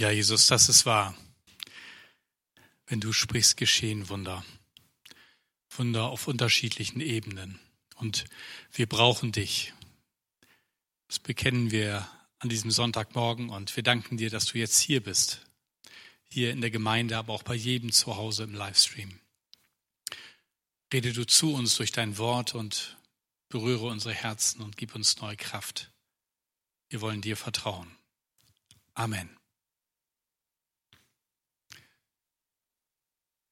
Ja, Jesus, das ist wahr. Wenn du sprichst, geschehen Wunder. Wunder auf unterschiedlichen Ebenen. Und wir brauchen dich. Das bekennen wir an diesem Sonntagmorgen und wir danken dir, dass du jetzt hier bist. Hier in der Gemeinde, aber auch bei jedem zu Hause im Livestream. Rede du zu uns durch dein Wort und berühre unsere Herzen und gib uns neue Kraft. Wir wollen dir vertrauen. Amen.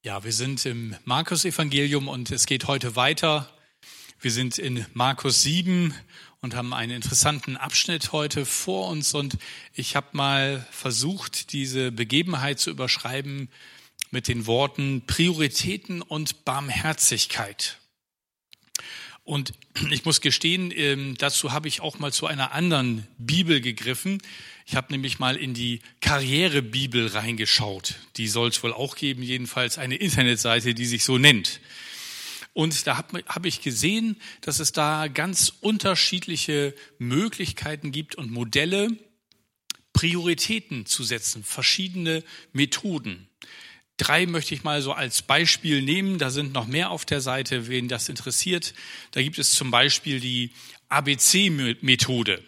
Ja, wir sind im Markus-Evangelium und es geht heute weiter. Wir sind in Markus 7 und haben einen interessanten Abschnitt heute vor uns und ich habe mal versucht, diese Begebenheit zu überschreiben mit den Worten Prioritäten und Barmherzigkeit. Und ich muss gestehen, ähm, dazu habe ich auch mal zu einer anderen Bibel gegriffen. Ich habe nämlich mal in die Karrierebibel reingeschaut. Die soll es wohl auch geben, jedenfalls eine Internetseite, die sich so nennt. Und da habe hab ich gesehen, dass es da ganz unterschiedliche Möglichkeiten gibt und Modelle, Prioritäten zu setzen, verschiedene Methoden. Drei möchte ich mal so als Beispiel nehmen. Da sind noch mehr auf der Seite, wen das interessiert. Da gibt es zum Beispiel die ABC-Methode.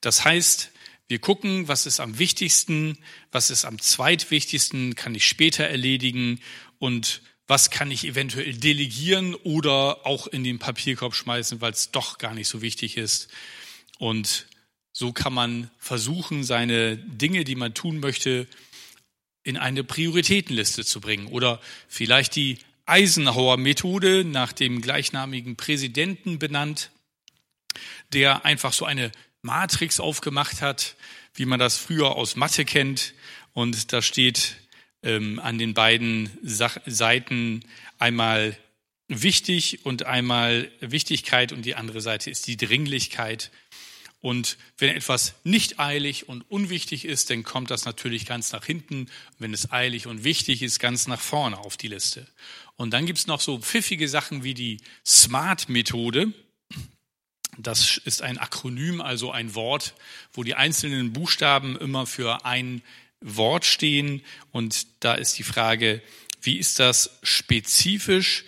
Das heißt, wir gucken, was ist am wichtigsten, was ist am zweitwichtigsten, kann ich später erledigen und was kann ich eventuell delegieren oder auch in den Papierkorb schmeißen, weil es doch gar nicht so wichtig ist. Und so kann man versuchen, seine Dinge, die man tun möchte, in eine Prioritätenliste zu bringen oder vielleicht die Eisenhower Methode nach dem gleichnamigen Präsidenten benannt, der einfach so eine Matrix aufgemacht hat, wie man das früher aus Mathe kennt. Und da steht ähm, an den beiden Sach Seiten einmal wichtig und einmal Wichtigkeit und die andere Seite ist die Dringlichkeit. Und wenn etwas nicht eilig und unwichtig ist, dann kommt das natürlich ganz nach hinten. Wenn es eilig und wichtig ist, ganz nach vorne auf die Liste. Und dann gibt's noch so pfiffige Sachen wie die SMART-Methode. Das ist ein Akronym, also ein Wort, wo die einzelnen Buchstaben immer für ein Wort stehen. Und da ist die Frage, wie ist das spezifisch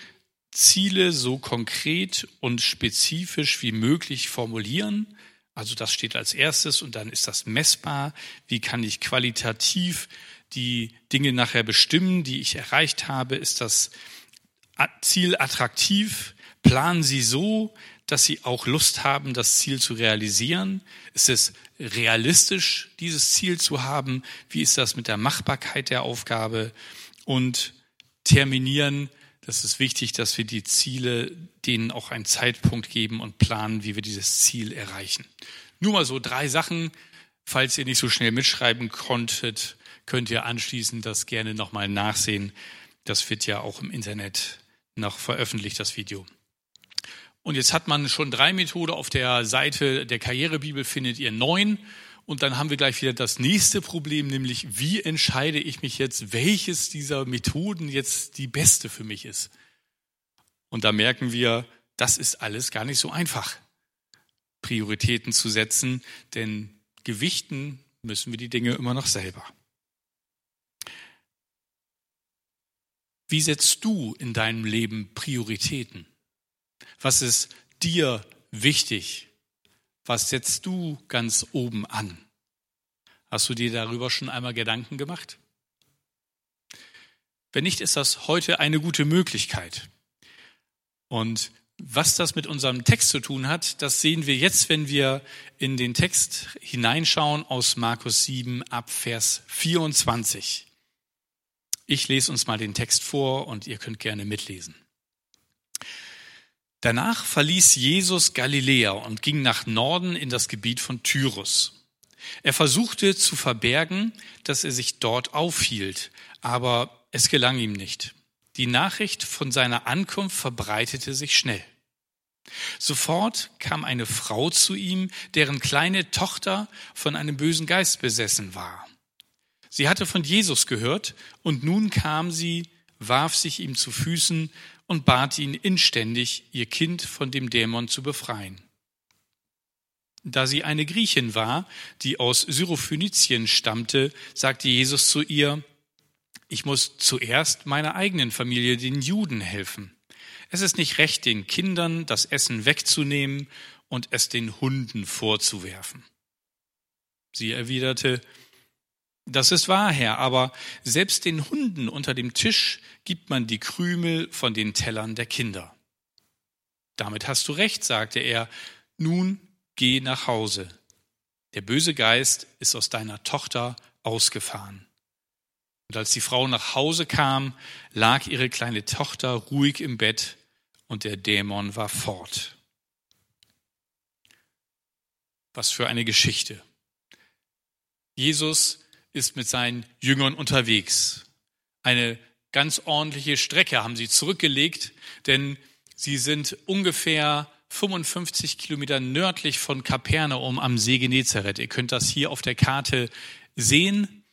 Ziele so konkret und spezifisch wie möglich formulieren? Also das steht als erstes und dann ist das messbar. Wie kann ich qualitativ die Dinge nachher bestimmen, die ich erreicht habe? Ist das Ziel attraktiv? Planen Sie so, dass Sie auch Lust haben, das Ziel zu realisieren? Ist es realistisch, dieses Ziel zu haben? Wie ist das mit der Machbarkeit der Aufgabe? Und terminieren, das ist wichtig, dass wir die Ziele, denen auch einen Zeitpunkt geben und planen, wie wir dieses Ziel erreichen. Nur mal so drei Sachen. Falls ihr nicht so schnell mitschreiben konntet, könnt ihr anschließend das gerne nochmal nachsehen. Das wird ja auch im Internet noch veröffentlicht, das Video. Und jetzt hat man schon drei Methoden. Auf der Seite der Karrierebibel findet ihr neun. Und dann haben wir gleich wieder das nächste Problem, nämlich wie entscheide ich mich jetzt, welches dieser Methoden jetzt die beste für mich ist. Und da merken wir, das ist alles gar nicht so einfach, Prioritäten zu setzen, denn gewichten müssen wir die Dinge immer noch selber. Wie setzt du in deinem Leben Prioritäten? Was ist dir wichtig? Was setzt du ganz oben an? Hast du dir darüber schon einmal Gedanken gemacht? Wenn nicht, ist das heute eine gute Möglichkeit. Und was das mit unserem Text zu tun hat, das sehen wir jetzt, wenn wir in den Text hineinschauen aus Markus 7 ab Vers 24. Ich lese uns mal den Text vor und ihr könnt gerne mitlesen. Danach verließ Jesus Galiläa und ging nach Norden in das Gebiet von Tyrus. Er versuchte zu verbergen, dass er sich dort aufhielt, aber es gelang ihm nicht. Die Nachricht von seiner Ankunft verbreitete sich schnell. Sofort kam eine Frau zu ihm, deren kleine Tochter von einem bösen Geist besessen war. Sie hatte von Jesus gehört und nun kam sie, warf sich ihm zu Füßen und bat ihn inständig, ihr Kind von dem Dämon zu befreien. Da sie eine Griechin war, die aus Syrophönizien stammte, sagte Jesus zu ihr, ich muss zuerst meiner eigenen Familie, den Juden, helfen. Es ist nicht recht, den Kindern das Essen wegzunehmen und es den Hunden vorzuwerfen. Sie erwiderte, das ist wahr, Herr, aber selbst den Hunden unter dem Tisch gibt man die Krümel von den Tellern der Kinder. Damit hast du recht, sagte er, nun geh nach Hause. Der böse Geist ist aus deiner Tochter ausgefahren. Und als die Frau nach Hause kam, lag ihre kleine Tochter ruhig im Bett und der Dämon war fort. Was für eine Geschichte. Jesus ist mit seinen Jüngern unterwegs. Eine ganz ordentliche Strecke haben sie zurückgelegt, denn sie sind ungefähr 55 Kilometer nördlich von Kapernaum am See Genezareth. Ihr könnt das hier auf der Karte sehen.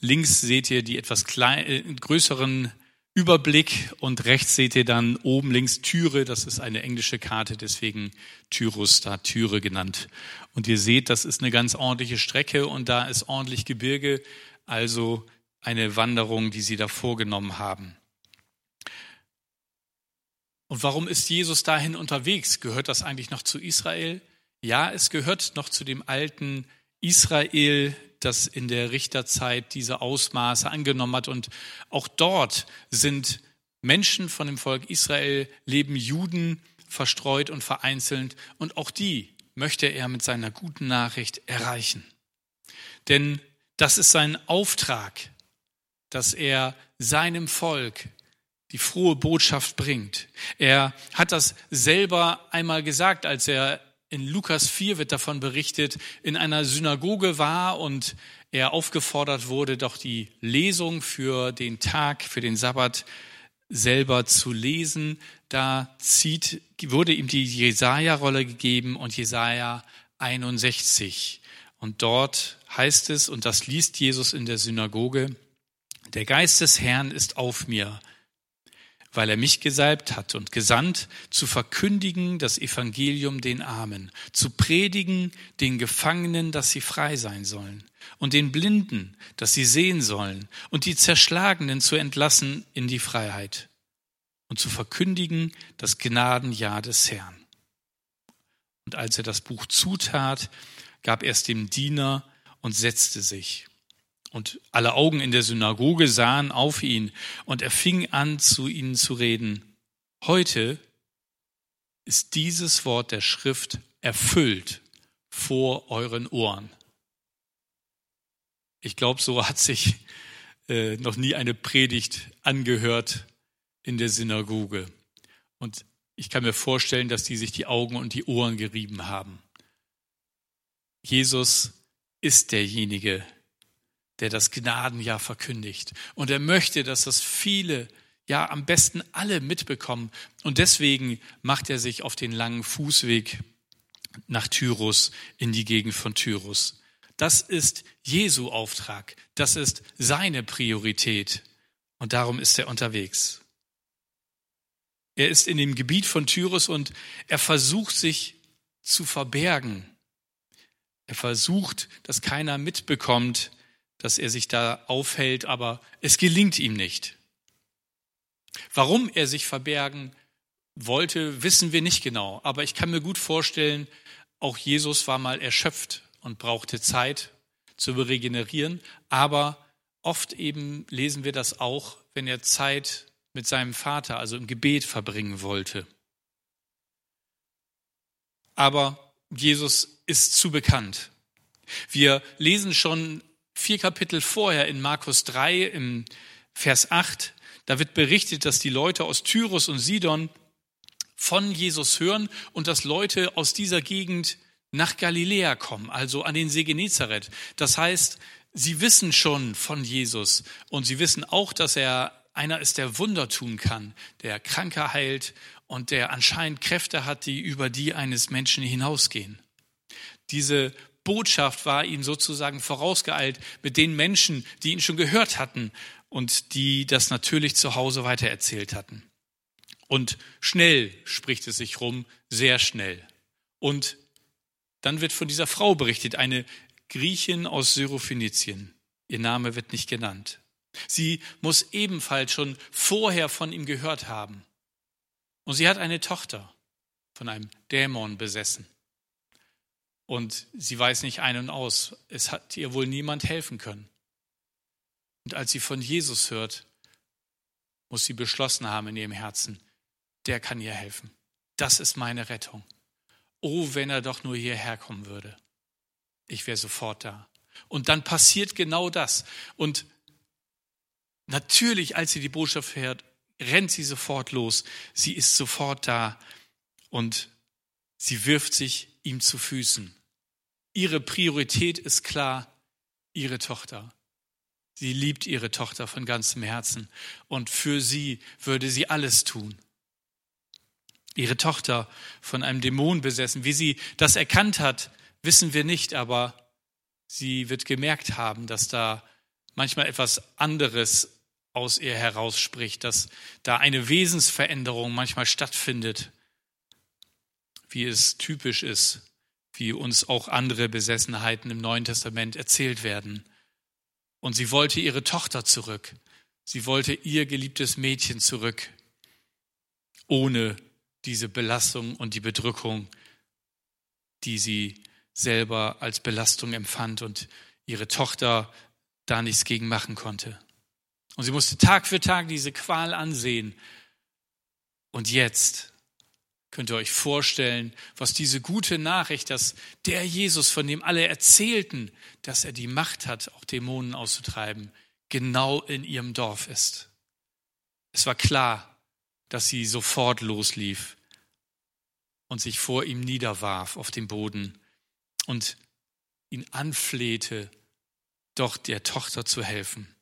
Links seht ihr die etwas klein, äh, größeren Überblick und rechts seht ihr dann oben links Türe, das ist eine englische Karte, deswegen Tyrus da Türe genannt. Und ihr seht, das ist eine ganz ordentliche Strecke und da ist ordentlich Gebirge, also eine Wanderung, die sie da vorgenommen haben. Und warum ist Jesus dahin unterwegs? Gehört das eigentlich noch zu Israel? Ja, es gehört noch zu dem alten Israel, das in der Richterzeit diese Ausmaße angenommen hat. Und auch dort sind Menschen von dem Volk Israel, leben Juden verstreut und vereinzelt. Und auch die möchte er mit seiner guten Nachricht erreichen. Denn das ist sein Auftrag, dass er seinem Volk die frohe Botschaft bringt. Er hat das selber einmal gesagt, als er in Lukas 4 wird davon berichtet, in einer Synagoge war und er aufgefordert wurde, doch die Lesung für den Tag, für den Sabbat selber zu lesen. Da zieht, wurde ihm die Jesaja-Rolle gegeben und Jesaja 61. Und dort heißt es, und das liest Jesus in der Synagoge, der Geist des Herrn ist auf mir, weil er mich gesalbt hat und gesandt, zu verkündigen das Evangelium den Armen, zu predigen den Gefangenen, dass sie frei sein sollen, und den Blinden, dass sie sehen sollen, und die Zerschlagenen zu entlassen in die Freiheit, und zu verkündigen das Gnadenjahr des Herrn. Und als er das Buch zutat, gab er es dem Diener und setzte sich. Und alle Augen in der Synagoge sahen auf ihn und er fing an, zu ihnen zu reden. Heute ist dieses Wort der Schrift erfüllt vor euren Ohren. Ich glaube, so hat sich äh, noch nie eine Predigt angehört in der Synagoge. Und ich kann mir vorstellen, dass die sich die Augen und die Ohren gerieben haben. Jesus ist derjenige, der das Gnadenjahr verkündigt. Und er möchte, dass das viele, ja am besten alle mitbekommen. Und deswegen macht er sich auf den langen Fußweg nach Tyrus, in die Gegend von Tyrus. Das ist Jesu Auftrag. Das ist seine Priorität. Und darum ist er unterwegs. Er ist in dem Gebiet von Tyrus und er versucht sich zu verbergen. Er versucht, dass keiner mitbekommt, dass er sich da aufhält, aber es gelingt ihm nicht. Warum er sich verbergen wollte, wissen wir nicht genau. Aber ich kann mir gut vorstellen, auch Jesus war mal erschöpft und brauchte Zeit zu regenerieren. Aber oft eben lesen wir das auch, wenn er Zeit mit seinem Vater, also im Gebet verbringen wollte. Aber Jesus ist zu bekannt. Wir lesen schon vier Kapitel vorher in Markus 3 im Vers 8, da wird berichtet, dass die Leute aus Tyrus und Sidon von Jesus hören und dass Leute aus dieser Gegend nach Galiläa kommen, also an den See Genezareth. Das heißt, sie wissen schon von Jesus und sie wissen auch, dass er einer ist, der Wunder tun kann, der Kranke heilt und der anscheinend Kräfte hat, die über die eines Menschen hinausgehen. Diese Botschaft war ihm sozusagen vorausgeeilt mit den Menschen, die ihn schon gehört hatten und die das natürlich zu Hause weitererzählt hatten. Und schnell spricht es sich rum, sehr schnell. Und Dann wird von dieser Frau berichtet, eine Griechin aus Syrophenizien. Ihr Name wird nicht genannt. Sie muss ebenfalls schon vorher von ihm gehört haben. Und sie hat eine Tochter, von einem Dämon besessen. Und sie weiß nicht ein und aus. Es hat ihr wohl niemand helfen können. Und als sie von Jesus hört, muss sie beschlossen haben in ihrem Herzen, der kann ihr helfen. Das ist meine Rettung. Oh, wenn er doch nur hierher kommen würde. Ich wäre sofort da. Und dann passiert genau das. Und natürlich, als sie die Botschaft hört, rennt sie sofort los. Sie ist sofort da und sie wirft sich ihm zu Füßen. Ihre Priorität ist klar, ihre Tochter. Sie liebt ihre Tochter von ganzem Herzen und für sie würde sie alles tun. Ihre Tochter von einem Dämon besessen. Wie sie das erkannt hat, wissen wir nicht, aber sie wird gemerkt haben, dass da manchmal etwas anderes aus ihr herausspricht, dass da eine Wesensveränderung manchmal stattfindet, wie es typisch ist, wie uns auch andere Besessenheiten im Neuen Testament erzählt werden. Und sie wollte ihre Tochter zurück. Sie wollte ihr geliebtes Mädchen zurück, ohne diese Belastung und die Bedrückung, die sie selber als Belastung empfand und ihre Tochter da nichts gegen machen konnte. Und sie musste Tag für Tag diese Qual ansehen. Und jetzt könnt ihr euch vorstellen, was diese gute Nachricht, dass der Jesus, von dem alle erzählten, dass er die Macht hat, auch Dämonen auszutreiben, genau in ihrem Dorf ist. Es war klar, dass sie sofort loslief und sich vor ihm niederwarf auf den Boden und ihn anflehte, doch der Tochter zu helfen.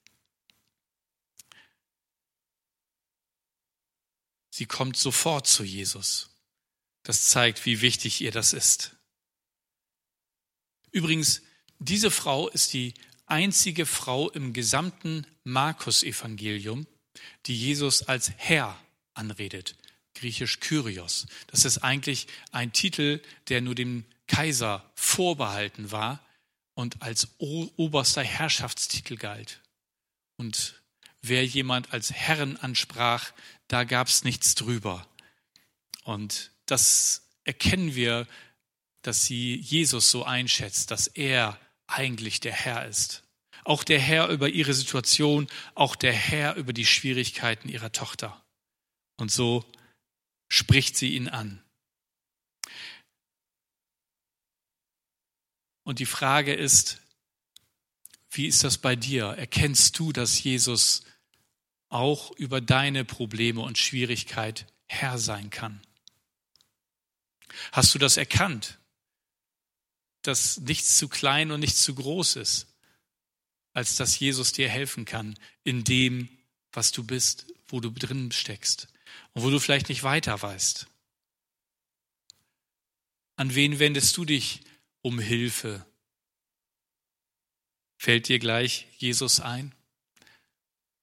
Sie kommt sofort zu Jesus. Das zeigt, wie wichtig ihr das ist. Übrigens, diese Frau ist die einzige Frau im gesamten Markus-Evangelium, die Jesus als Herr anredet. Griechisch Kyrios. Das ist eigentlich ein Titel, der nur dem Kaiser vorbehalten war und als oberster Herrschaftstitel galt. Und wer jemand als Herren ansprach, da gab es nichts drüber. Und das erkennen wir, dass sie Jesus so einschätzt, dass er eigentlich der Herr ist. Auch der Herr über ihre Situation, auch der Herr über die Schwierigkeiten ihrer Tochter. Und so spricht sie ihn an. Und die Frage ist, wie ist das bei dir? Erkennst du, dass Jesus auch über deine Probleme und Schwierigkeit Herr sein kann? Hast du das erkannt, dass nichts zu klein und nichts zu groß ist, als dass Jesus dir helfen kann in dem, was du bist, wo du drin steckst und wo du vielleicht nicht weiter weißt? An wen wendest du dich um Hilfe? Fällt dir gleich Jesus ein?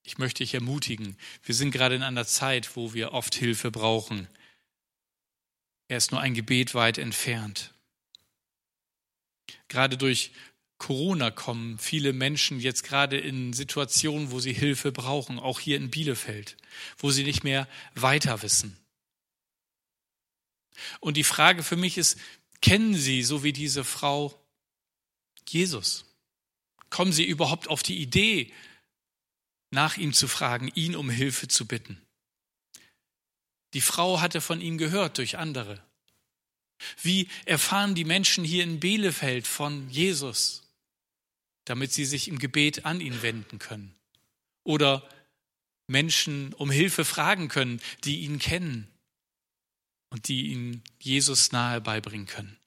Ich möchte dich ermutigen. Wir sind gerade in einer Zeit, wo wir oft Hilfe brauchen. Er ist nur ein Gebet weit entfernt. Gerade durch Corona kommen viele Menschen jetzt gerade in Situationen, wo sie Hilfe brauchen, auch hier in Bielefeld, wo sie nicht mehr weiter wissen. Und die Frage für mich ist, kennen Sie, so wie diese Frau, Jesus? Kommen Sie überhaupt auf die Idee, nach ihm zu fragen, ihn um Hilfe zu bitten? Die Frau hatte von ihm gehört durch andere. Wie erfahren die Menschen hier in Bielefeld von Jesus, damit sie sich im Gebet an ihn wenden können? Oder Menschen um Hilfe fragen können, die ihn kennen und die ihnen Jesus nahe beibringen können.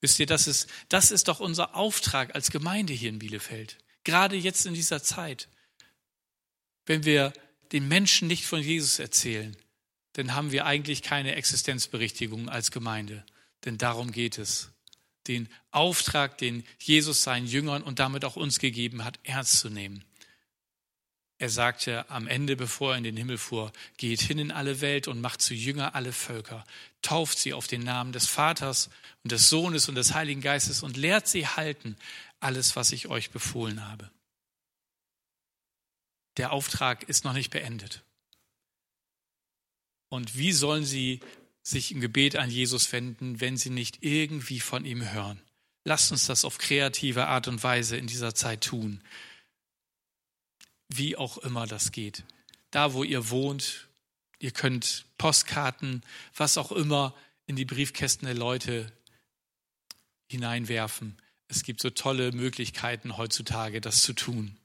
Wisst ihr, das ist, das ist doch unser Auftrag als Gemeinde hier in Bielefeld. Gerade jetzt in dieser Zeit. Wenn wir den Menschen nicht von Jesus erzählen, dann haben wir eigentlich keine Existenzberichtigung als Gemeinde. Denn darum geht es. Den Auftrag, den Jesus seinen Jüngern und damit auch uns gegeben hat, ernst zu nehmen. er sagte am Ende, bevor er in den Himmel fuhr, geht hin in alle Welt und macht zu Jünger alle Völker, tauft sie auf den Namen des Vaters und des Sohnes und des Heiligen Geistes und lehrt sie halten alles, was ich euch befohlen habe. Der Auftrag ist noch nicht beendet. Und wie sollen sie sich im Gebet an Jesus wenden, wenn sie nicht irgendwie von ihm hören? Lasst uns das auf kreative Art und Weise in dieser Zeit tun wie auch immer das geht. Da, wo ihr wohnt, ihr könnt Postkarten, was auch immer in die Briefkästen der Leute hineinwerfen. Es gibt so tolle Möglichkeiten heutzutage, das zu tun.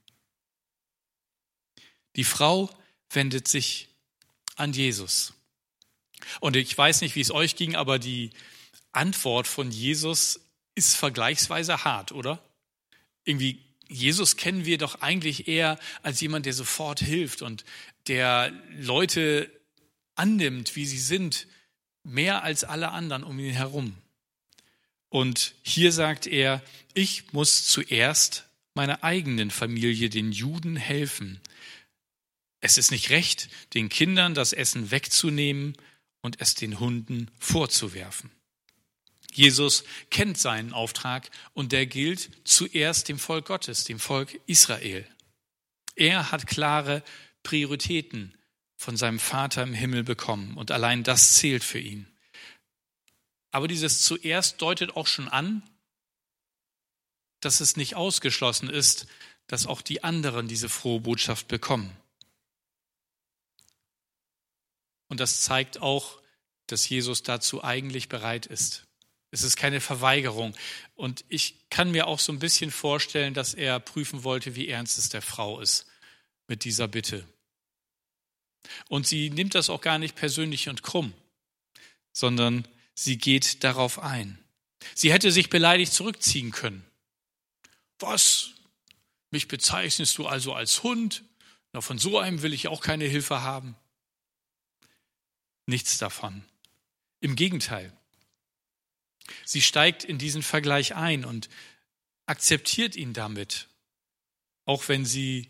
Die Frau wendet sich an Jesus. Und ich weiß nicht, wie es euch ging, aber die Antwort von Jesus ist vergleichsweise hart, oder? Irgendwie Jesus kennen wir doch eigentlich eher als jemand, der sofort hilft und der Leute annimmt, wie sie sind, mehr als alle anderen um ihn herum. Und hier sagt er, ich muss zuerst meiner eigenen Familie, den Juden, helfen. Es ist nicht recht, den Kindern das Essen wegzunehmen und es den Hunden vorzuwerfen. Jesus kennt seinen Auftrag und der gilt zuerst dem Volk Gottes, dem Volk Israel. Er hat klare Prioritäten von seinem Vater im Himmel bekommen und allein das zählt für ihn. Aber dieses zuerst deutet auch schon an, dass es nicht ausgeschlossen ist, dass auch die anderen diese frohe Botschaft bekommen. Und das zeigt auch, dass Jesus dazu eigentlich bereit ist. Es ist keine Verweigerung. Und ich kann mir auch so ein bisschen vorstellen, dass er prüfen wollte, wie ernst es der Frau ist mit dieser Bitte. Und sie nimmt das auch gar nicht persönlich und krumm, sondern sie geht darauf ein. Sie hätte sich beleidigt zurückziehen können. Was? Mich bezeichnest du also als Hund? Na, von so einem will ich auch keine Hilfe haben. Nichts davon. Im Gegenteil. Sie steigt in diesen Vergleich ein und akzeptiert ihn damit, auch wenn sie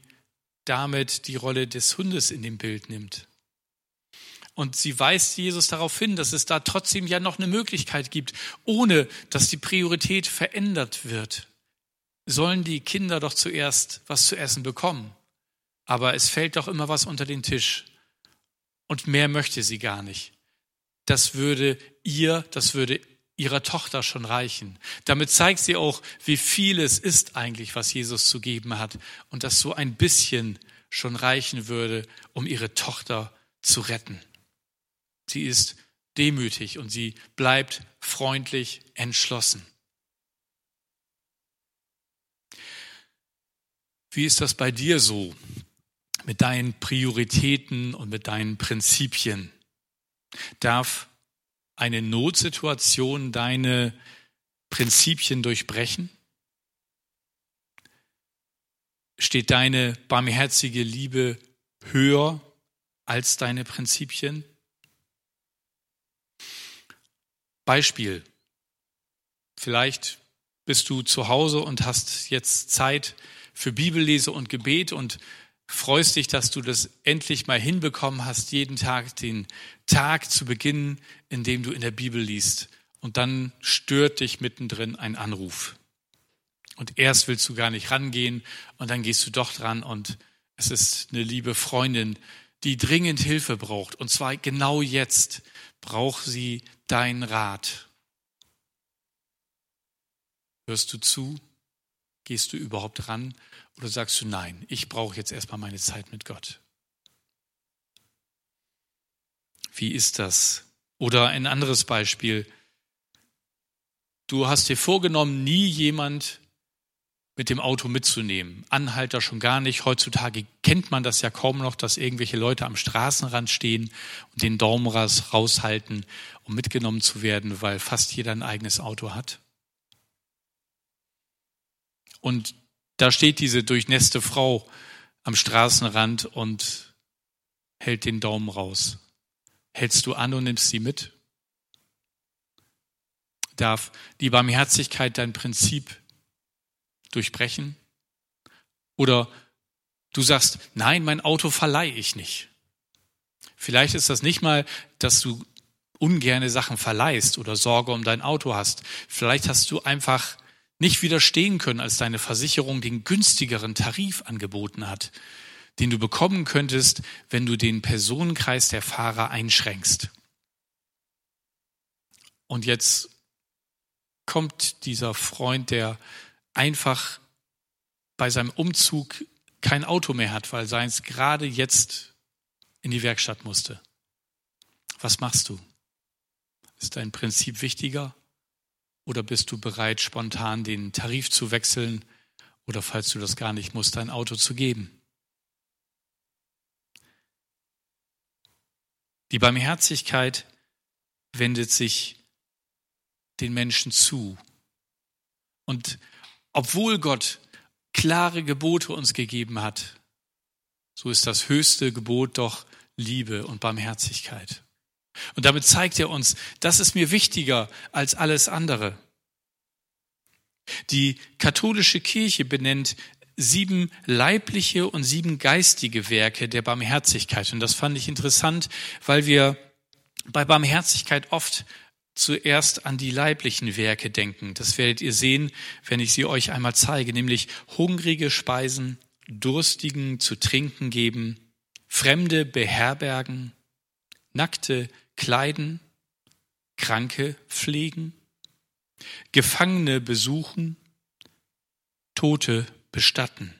damit die Rolle des Hundes in dem Bild nimmt. Und sie weist Jesus darauf hin, dass es da trotzdem ja noch eine Möglichkeit gibt, ohne dass die Priorität verändert wird. Sollen die Kinder doch zuerst was zu essen bekommen. Aber es fällt doch immer was unter den Tisch. Und mehr möchte sie gar nicht. Das würde ihr, das würde ihrer Tochter schon reichen. Damit zeigt sie auch, wie viel es ist eigentlich, was Jesus zu geben hat und dass so ein bisschen schon reichen würde, um ihre Tochter zu retten. Sie ist demütig und sie bleibt freundlich entschlossen. Wie ist das bei dir so mit deinen Prioritäten und mit deinen Prinzipien? Darf eine Notsituation deine Prinzipien durchbrechen? Steht deine barmherzige Liebe höher als deine Prinzipien? Beispiel. Vielleicht bist du zu Hause und hast jetzt Zeit für Bibellese und Gebet und freust dich, dass du das endlich mal hinbekommen hast, jeden Tag den Tag zu beginnen, in dem du in der Bibel liest. Und dann stört dich mittendrin ein Anruf. Und erst willst du gar nicht rangehen und dann gehst du doch dran und es ist eine liebe Freundin, die dringend Hilfe braucht. Und zwar genau jetzt braucht sie deinen Rat. Hörst du zu? Gehst du überhaupt ran? Oder sagst du, nein, ich brauche jetzt erstmal meine Zeit mit Gott? Wie ist das? Oder ein anderes Beispiel. Du hast dir vorgenommen, nie jemand mit dem Auto mitzunehmen. Anhalter schon gar nicht. Heutzutage kennt man das ja kaum noch, dass irgendwelche Leute am Straßenrand stehen und den Daumen raushalten, um mitgenommen zu werden, weil fast jeder ein eigenes Auto hat. Und da steht diese durchnässte Frau am Straßenrand und hält den Daumen raus. Hältst du an und nimmst sie mit? Darf die Barmherzigkeit dein Prinzip durchbrechen? Oder Du sagst, nein, mein Auto verleihe ich nicht. Vielleicht ist das nicht mal, dass du ungerne Sachen verleihst oder Sorge um dein Auto hast. Vielleicht hast du einfach nicht widerstehen können, als deine Versicherung den günstigeren Tarif angeboten hat, den du bekommen könntest, wenn du den Personenkreis der Fahrer einschränkst. Und jetzt kommt dieser Freund, der einfach bei seinem Umzug kein Auto mehr hat, weil seins gerade jetzt in die Werkstatt musste. Was machst du? Ist dein Prinzip wichtiger? Oder bist du bereit, spontan den Tarif zu wechseln oder falls du das gar nicht musst, dein Auto zu geben? Die Barmherzigkeit wendet sich den Menschen zu. Und obwohl Gott klare Gebote uns gegeben hat, so ist das höchste Gebot doch Liebe und Barmherzigkeit. Und damit zeigt er uns, das ist mir wichtiger als alles andere. Die katholische Kirche benennt sieben leibliche und sieben geistige Werke der Barmherzigkeit. Und das fand ich interessant, weil wir bei Barmherzigkeit oft zuerst an die leiblichen Werke denken. Das werdet ihr sehen, wenn ich sie euch einmal zeige, nämlich hungrige Speisen, Durstigen zu trinken geben, Fremde beherbergen, Nackte kleiden, Kranke pflegen, Gefangene besuchen, Tote bestatten.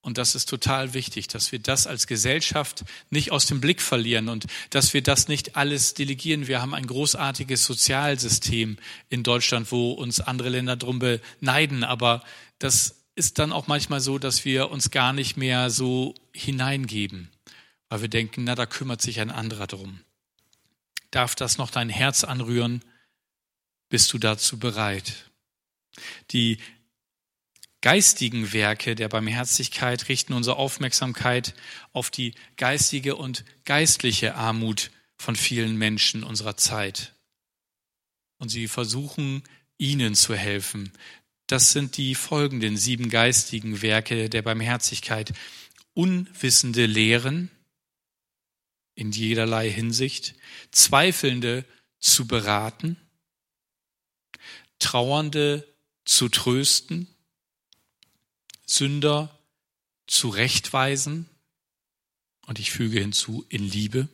Und das ist total wichtig, dass wir das als Gesellschaft nicht aus dem Blick verlieren und dass wir das nicht alles delegieren. Wir haben ein großartiges Sozialsystem in Deutschland, wo uns andere Länder drum beneiden. Aber das ist dann auch manchmal so, dass wir uns gar nicht mehr so hineingeben weil wir denken, na, da kümmert sich ein anderer drum. Darf das noch dein Herz anrühren? Bist du dazu bereit? Die geistigen Werke der Barmherzigkeit richten unsere Aufmerksamkeit auf die geistige und geistliche Armut von vielen Menschen unserer Zeit. Und sie versuchen, ihnen zu helfen. Das sind die folgenden sieben geistigen Werke der Barmherzigkeit. Unwissende Lehren, in jederlei Hinsicht, Zweifelnde zu beraten, Trauernde zu trösten, Sünder zu rechtweisen und ich füge hinzu in Liebe,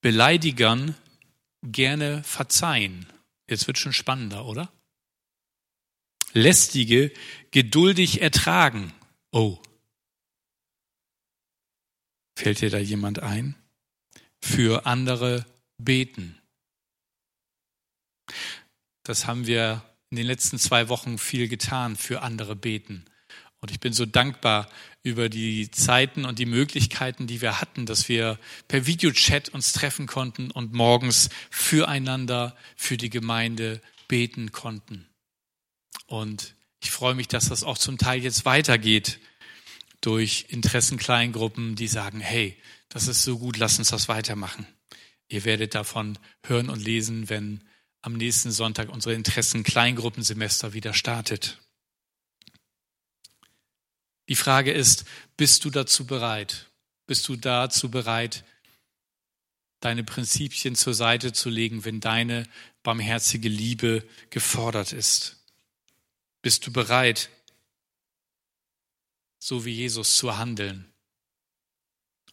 Beleidigern gerne verzeihen. Jetzt wird schon spannender, oder? Lästige geduldig ertragen. Oh, Fällt dir da jemand ein? Für andere beten. Das haben wir in den letzten zwei Wochen viel getan, für andere beten. Und ich bin so dankbar über die Zeiten und die Möglichkeiten, die wir hatten, dass wir per Videochat uns treffen konnten und morgens füreinander, für die Gemeinde beten konnten. Und ich freue mich, dass das auch zum Teil jetzt weitergeht durch Interessenkleingruppen, die sagen, hey, das ist so gut, lass uns das weitermachen. Ihr werdet davon hören und lesen, wenn am nächsten Sonntag unsere Interessenkleingruppensemester wieder startet. Die Frage ist, bist du dazu bereit? Bist du dazu bereit, deine Prinzipien zur Seite zu legen, wenn deine barmherzige Liebe gefordert ist? Bist du bereit, so wie Jesus zu handeln.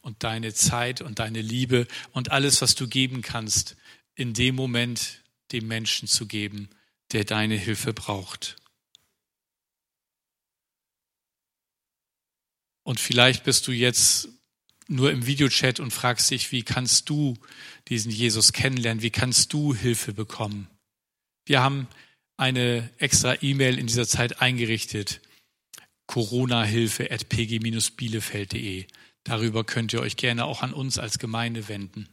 Und deine Zeit und deine Liebe und alles, was du geben kannst, in dem Moment dem Menschen zu geben, der deine Hilfe braucht. Und vielleicht bist du jetzt nur im Videochat und fragst dich, wie kannst du diesen Jesus kennenlernen? Wie kannst du Hilfe bekommen? Wir haben eine extra E-Mail in dieser Zeit eingerichtet coronahilfe.pg-bielefeld.de. Darüber könnt ihr euch gerne auch an uns als Gemeinde wenden.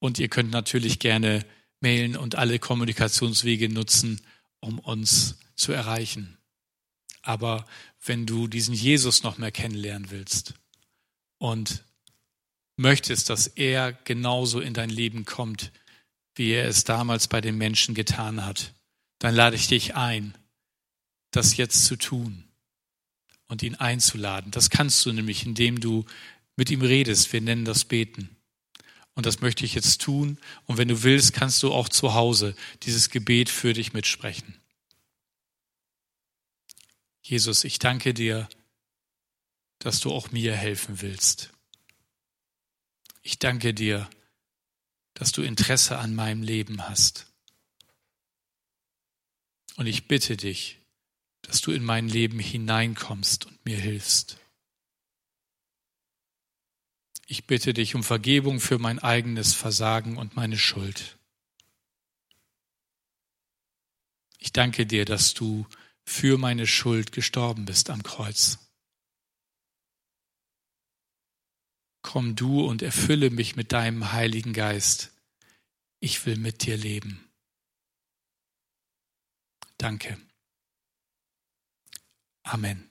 Und ihr könnt natürlich gerne mailen und alle Kommunikationswege nutzen, um uns zu erreichen. Aber wenn du diesen Jesus noch mehr kennenlernen willst und möchtest, dass er genauso in dein Leben kommt, wie er es damals bei den Menschen getan hat, dann lade ich dich ein, das jetzt zu tun und ihn einzuladen. Das kannst du nämlich, indem du mit ihm redest. Wir nennen das Beten. Und das möchte ich jetzt tun. Und wenn du willst, kannst du auch zu Hause dieses Gebet für dich mitsprechen. Jesus, ich danke dir, dass du auch mir helfen willst. Ich danke dir, dass du Interesse an meinem Leben hast. Und ich bitte dich, dass du in mein Leben hineinkommst und mir hilfst. Ich bitte dich um Vergebung für mein eigenes Versagen und meine Schuld. Ich danke dir, dass du für meine Schuld gestorben bist am Kreuz. Komm du und erfülle mich mit deinem Heiligen Geist. Ich will mit dir leben. Danke. Amen.